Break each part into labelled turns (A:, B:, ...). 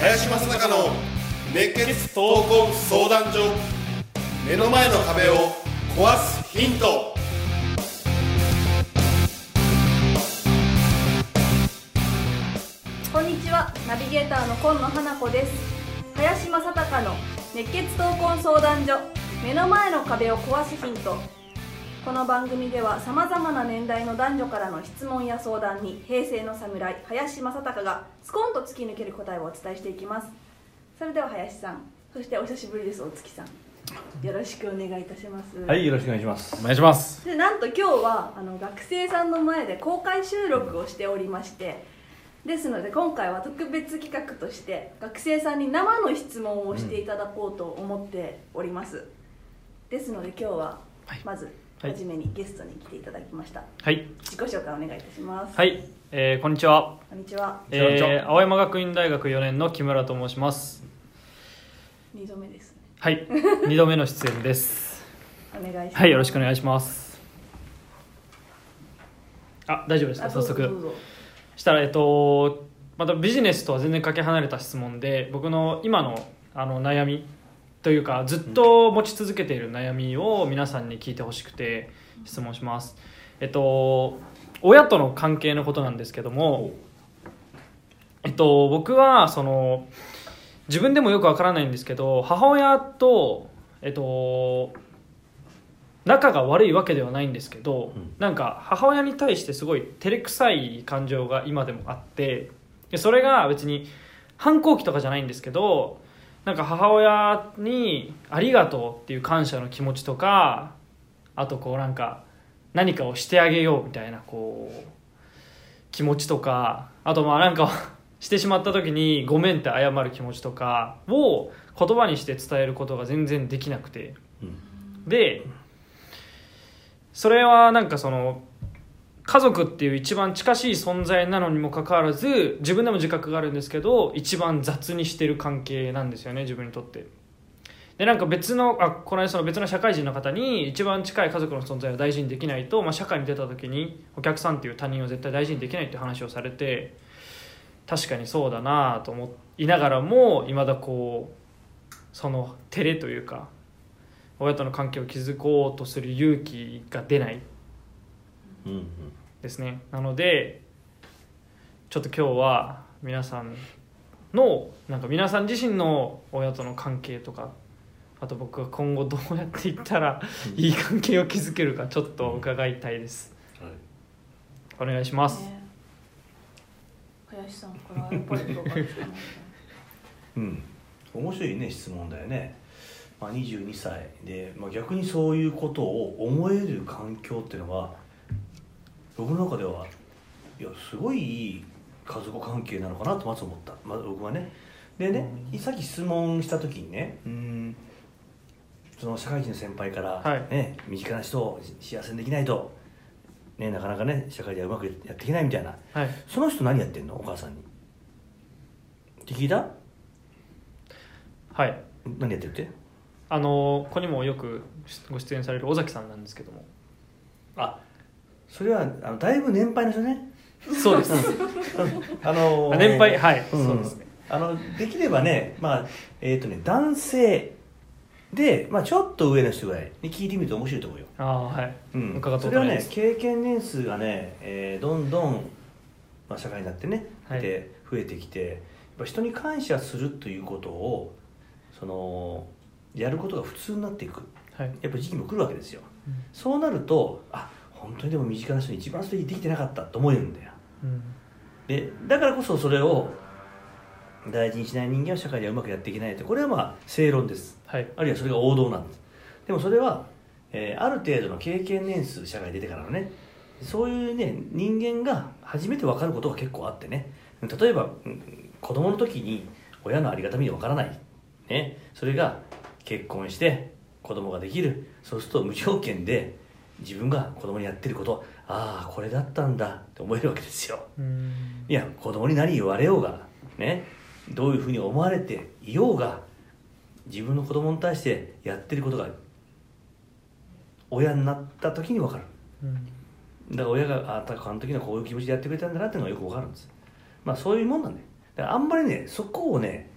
A: 林正孝の熱血闘魂相談所目の前の壁を壊すヒント。
B: こんにちは。ナビゲーターの今野花子です。林正孝の熱血闘魂相談所目の前の壁を壊すヒント。この番組ではさまざまな年代の男女からの質問や相談に平成の侍林正孝がスコンと突き抜ける答えをお伝えしていきます。それでは林さんそしてお久しぶりですお月さん。よろしくお願いいたします。
C: はい、よろしくお願いします。
D: お願いします。
B: でなんと今日はあの学生さんの前で公開収録をしておりましてですので今回は特別企画として学生さんに生の質問をしていただこうと思っております、ですので今日は
D: はい。
B: まず
D: はい
B: 初めにゲストに来ていただきました、
D: はい。
B: 自己紹介お願いいたします、
D: はい、えー、こんにちは、
B: こんにちは。
D: えー、青山学院大学4年の木村と申します。
B: 2度目ですね。
D: はい。2度目の出演です。
B: お願いします。
D: はいよろしくお願いします。あ大丈夫ですか？
B: あ
D: 早速
B: どうぞどうぞ
D: したらえっとまたビジネスとは全然かけ離れた質問で僕の今のあの悩みというかずっと持ち続けている悩みを皆さんに聞いてほしくて質問します。えっと親との関係のことなんですけどもえっと僕はその自分でもよくわからないんですけど母親とえっと仲が悪いわけではないんですけど、
C: うん。
D: なんか母親に対してすごい照れくさい感情が今でもあってでそれが別に反抗期とかじゃないんですけどなんか母親に「ありがとう」っていう感謝の気持ちとかあとこうなんか何かをしてあげようみたいなこう気持ちとかあとまあなんかしてしまった時に「ごめん」って謝る気持ちとかを言葉にして伝えることが全然できなくて。
C: うん。
D: でそれはなんかその家族っていう一番近しい存在なのにもかかわらず自分でも自覚があるんですけど一番雑にしてる関係なんですよね自分にとって。でなんか別のあこの間その別の社会人の方に一番近い家族の存在を大事にできないと、まあ、社会に出た時にお客さんっていう他人を絶対大事にできないって話をされて確かにそうだなと思いながらもいまだこうその照れというか親との関係を築こうとする勇気が出ない。
C: うんうん
D: ですね。なのでちょっと今日は皆さんのなんか皆さん自身の親との関係とかあと僕が今後どうやっていったらいい関係を築けるかちょっと伺いたいです。
C: はい。
D: お願いします、
B: ね。林さんからやっぱりどうかですかね
C: うん、面白いね質問だよね、まあ、22歳で、まあ、逆にそういうことを思える環境っていうのは僕の中ではいやすごいいい家族関係なのかなとまず思った、まあ、僕はね。でね、さっき質問した時にねうんその社会人の先輩から、
D: はい。
C: ね身近な人を幸せにできないと、ね、なかなかね社会ではうまくやっていけないみたいな。
D: はい。
C: その人何やってんの？お母さんに。って聞いた？
D: はい。
C: 何やってるって？
D: あのここにもよくご出演される尾崎さんなんですけども。
C: あ。それはあのだいぶ年配の人ね。
D: そうです。
C: あの
D: あ年配？はい、
C: うん
D: そうですね。
C: あのできればねまあえっ、とね男性で、まあ、ちょっと上の人ぐらいに聞いてみると面白いと思うよ、
D: ああはい、
C: うん、
D: 伺った
C: それはね経験年数がね、えーどんどん、まあ、社会になってね、
D: はい。
C: で増えてきてやっぱ人に感謝するということをそのやることが普通になっていく。
D: はい。
C: やっぱ時期も来るわけですよ、
D: うん。
C: そうなるとあ本当にでも身近な人に一番それできてなかったと思えるんだよ。
D: うん。
C: でだからこそそれを大事にしない人間は社会ではうまくやっていけないと。これはまあ正論です。
D: はい。
C: あるいはそれが王道なんです。でもそれは、えーある程度の経験年数社会に出てからのねそういうね人間が初めて分かることが結構あってね。例えばうん子供の時に親のありがたみが分からない、ね、それが結婚して子供ができるそうすると無条件で自分が子供にやってることああこれだったんだって思えるわけですよ。
D: うん。
C: いや子供に何言われようがねどういうふうに思われていようが自分の子供に対してやってることが親になった時に分かる。
D: うん。
C: だから親があああの時のこういう気持ちでやってくれたんだなっていうのがよく分かるんです。まあそういうもんなんだよだからあんまりねそこをね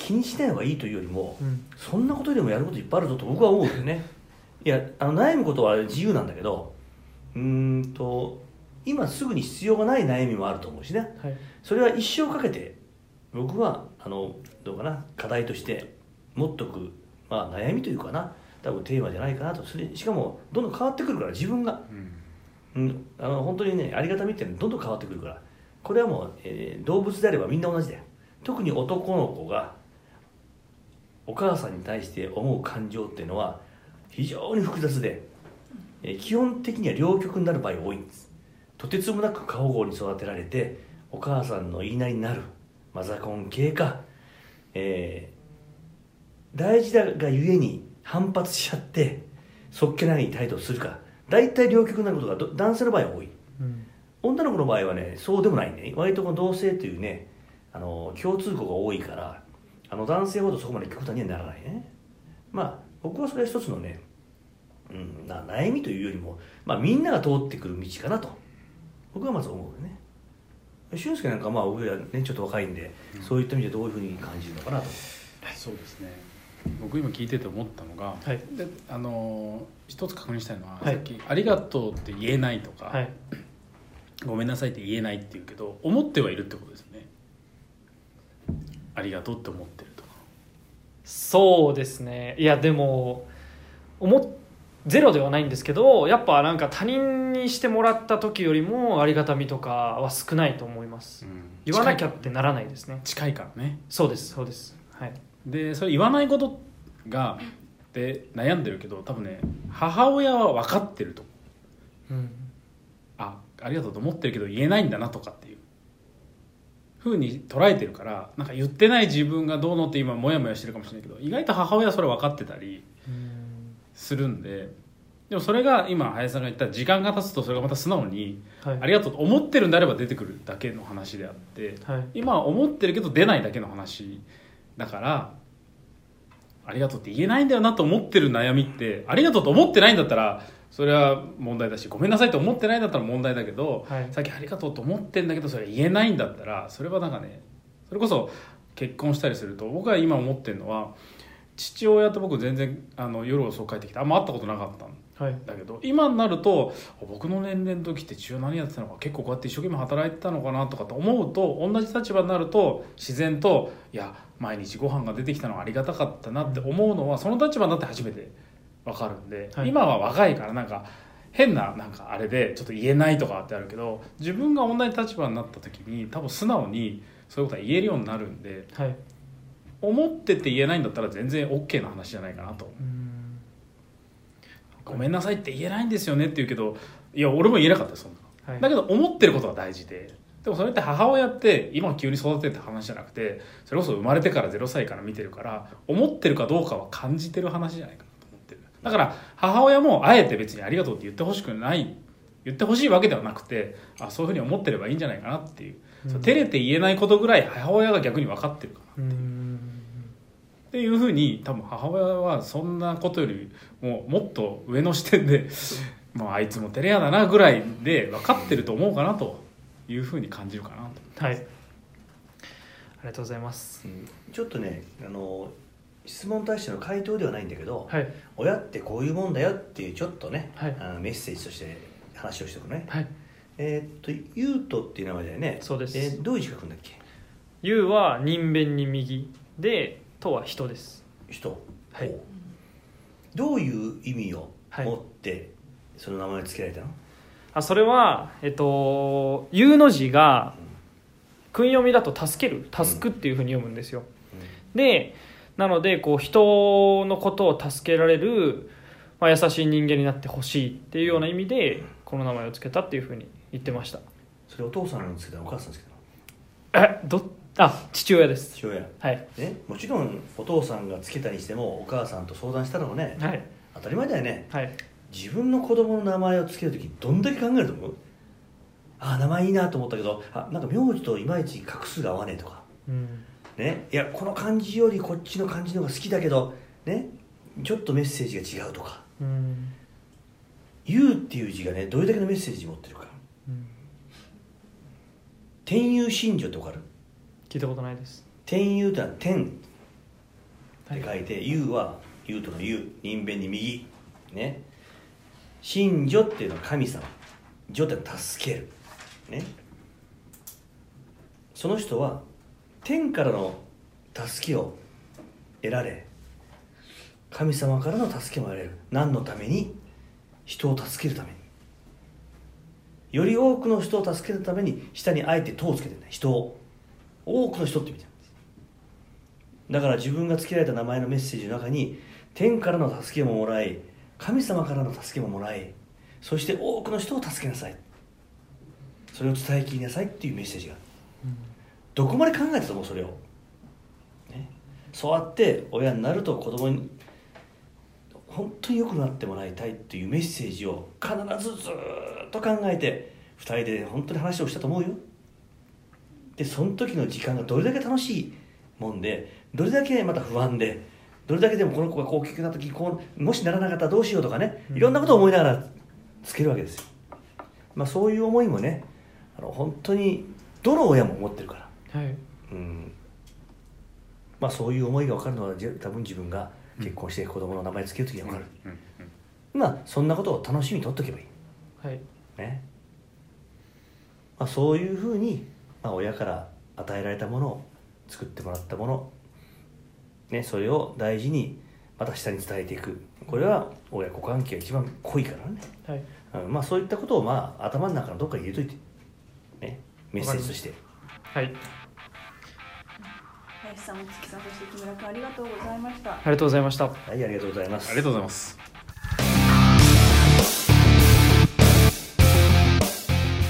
C: 気にしない方がいいというよりも、
D: うん。
C: そんなことでもやることいっぱいあるぞと僕は思うよね。いやあの悩むことは自由なんだけどうーんと今すぐに必要がない悩みもあると思うしね。
D: はい。
C: それは一生かけて僕はあのどうかな課題として持っとく、まあ、悩みというかな多分テーマじゃないかなと。それしかもどんどん変わってくるから自分が、うん、あの本当にねありがたみっていうのはどんどん変わってくるから。これはもう、えー動物であればみんな同じだよ。特に男の子がお母さんに対して思う感情っていうのは非常に複雑で、えー基本的には両極になる場合が多いんです。とてつもなく過保護に育てられてお母さんの言いなりになるマザコン系か、えー大事だがゆえに反発しちゃってそっけない態度をするか大体両極になることがど男性の場合は多い。
D: うん。
C: 女の子の場合はねそうでもないね。割とこの同性というねあの共通項が多いからあの男性ほどそこまで極端にはならないね。まあ僕はそれは一つのね、うん、な悩みというよりも、まあ、みんなが通ってくる道かなと。僕はまず思うよね。俊介なんかまあ僕らねちょっと若いんで、そういった意味でどういうふうに感じるのかなと。
E: そうですね。僕今聞いてて思ったのが、
D: はい。
E: であの一つ確認したいのは、
D: はい。
E: さっき「ありがとう」って言えないとか、
D: はい。
E: ごめんなさいって言えないって言うけど思ってはいるってことですありがとうって思ってると。か
D: そうですね。いやでも思っゼロではないんですけどやっぱなんか他人にしてもらった時よりもありがたみとかは少ないと思います。言わなきゃってならないですね。
E: 近いからね。
D: そうですそうです。はい。
E: でそれ言わないことがで悩んでるけど多分ね母親は分かってると。思う
D: うん。
E: あありがとうと思ってるけど言えないんだなとかっていうふうに捉えてるからなんか言ってない自分がどうのって今モヤモヤしてるかもしれないけど意外と母親はそれ分かってたりするんででもそれが今林さんが言った時間が経つとそれがまた素直に
D: はい。
E: ありがとうと思ってるんであれば出てくるだけの話であって
D: はい。
E: 今は思ってるけど出ないだけの話だからありがとうって言えないんだよなと思ってる悩みってありがとうと思ってないんだったらそれは問題だしごめんなさいと思ってないんだったら問題だけど、
D: はい。
E: さっきありがとうと思ってんだけどそれ言えないんだったらそれはなんかねそれこそ結婚したりすると僕が今思ってるのは父親と僕全然あの夜遅く帰ってきてあんま会ったことなかったん
D: はい
E: だけど今になると僕の年齢の時って父親何やってたのか結構こうやって一生懸命働いてたのかなとかと思うと同じ立場になると自然といや毎日ご飯が出てきたのはありがたかったなって思うのはその立場になって初めて分かるんで、
D: はい。
E: 今は若いからなんか変ななんかあれでちょっと言えないとかってあるけど自分が同じ立場になった時に多分素直にそういうことは言えるようになるんで
D: はい。
E: 思ってて言えないんだったら全然 OK な話じゃないかなと。
D: うん。
E: ごめんなさいって言えないんですよねって言うけどいや俺も言えなかったよそんなの。
D: はい。
E: だけど思ってることが大事ででもそれって母親って今急に育てって話じゃなくてそれこそ生まれてから0歳から見てるから思ってるかどうかは感じてる話じゃないかだから母親もあえて別にありがとうって言ってほしくない言ってほしいわけではなくてあそういうふうに思ってればいいんじゃないかなっていう、そう照れて言えないことぐらい母親が逆に分かってるかな
D: う。ん
E: っていうふうに多分母親はそんなことよりももっと上の視点でもう。あいつも照れ屋だなぐらいで分かってると思うかなというふうに感じるかなと。
D: はい。ありがとうございます。
C: うん。ちょっとねあの質問に対しての回答ではないんだけど、
D: はい。
C: 親ってこういうもんだよっていうちょっとね、
D: はい。
C: あのメッセージとして話をしておくね、
D: はい。
C: えーっとゆうとっていう名前だよね。
D: そうです。
C: えーどういう字書くんだっけ「
D: ゆ」は人弁に右で「と」は人です。
C: 人。
D: はい。
C: どういう意味を
D: はい。
C: 持ってその名前を付けられたの、
D: あそれはえっと「ゆ」の字が訓読みだと「助ける」「助く」っていうふうに読むんですよ。でなのでこう人のことを助けられる、まあ、優しい人間になってほしいっていうような意味でこの名前を付けたっていうふうに言ってました。
C: それお父さんのつけたのお母さんにつけたの
D: えどあ父親です。
C: 父親。
D: はい。
C: ねもちろんお父さんがつけたにしてもお母さんと相談したのもね
D: はい。
C: 当たり前だよね。
D: はい。
C: 自分の子供の名前を付ける時どんだけ考えると思う？あ名前いいなと思ったけどあなんか名字といまいち画数が合わねえとか。
D: うん
C: ね、いやこの漢字よりこっちの漢字の方が好きだけどね。ちょっとメッセージが違うとか。
D: うん「
C: 言う」っていう字がねどれだけのメッセージ持ってるか。
D: うん。
C: 天佑信女ってわかる？
D: 聞いたことないです。
C: 天佑ってのは天っ
D: はい。
C: て書いて「佑」は「佑」との「佑」人弁に右。ね。信女っていうのは神様。女ってのは助ける。ね。その人は天からの助けを得られ神様からの助けも得られる。何のために？人を助けるために。より多くの人を助けるために下にあえて「と」をつけてる人を。多くの人って意味なんです。だから自分が付けられた名前のメッセージの中に天からの助けももらい神様からの助けももらいそして多くの人を助けなさい。それを伝えきりなさいっていうメッセージがある。どこまで考えたと思うそれを、ね、そうやって親になると子供に本当に良くなってもらいたいっていうメッセージを必ずずーっと考えて2人で本当に話をしたと思うよ。でその時の時間がどれだけ楽しいもんでどれだけまた不安でどれだけでもこの子がこう大きくなった時こうもしならなかったらどうしようとかねいろんなことを思いながらつけるわけですよ、まあ、そういう思いもねあの本当にどの親も持ってるから
D: はい。
C: うん。まあそういう思いが分かるのはじ多分自分が結婚して子供の名前つける時に分かる、
E: うんうん
C: まあそんなことを楽しみにとっとけばいい。
D: はい。
C: ね、まあ、そういうふうに、まあ、親から与えられたものを作ってもらったもの、ね、それを大事にまた下に伝えていく。これは親子関係が一番濃いからね、
D: はい。
C: うん。まあ、そういったことを、まあ、頭の中のどっかに入れといて、ね、メッセージとして
D: はい。
B: 林さん、月さん、そして木村君、ありがとうございました。
D: ありがとうございました。
C: はいありがとうございます。
E: ありがとうございます。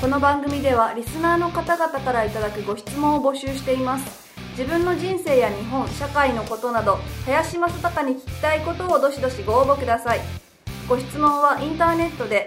B: この番組ではリスナーの方々からいただくご質問を募集しています。自分の人生や日本社会のことなど林正孝に聞きたいことをどしどしご応募ください。ご質問はインターネットで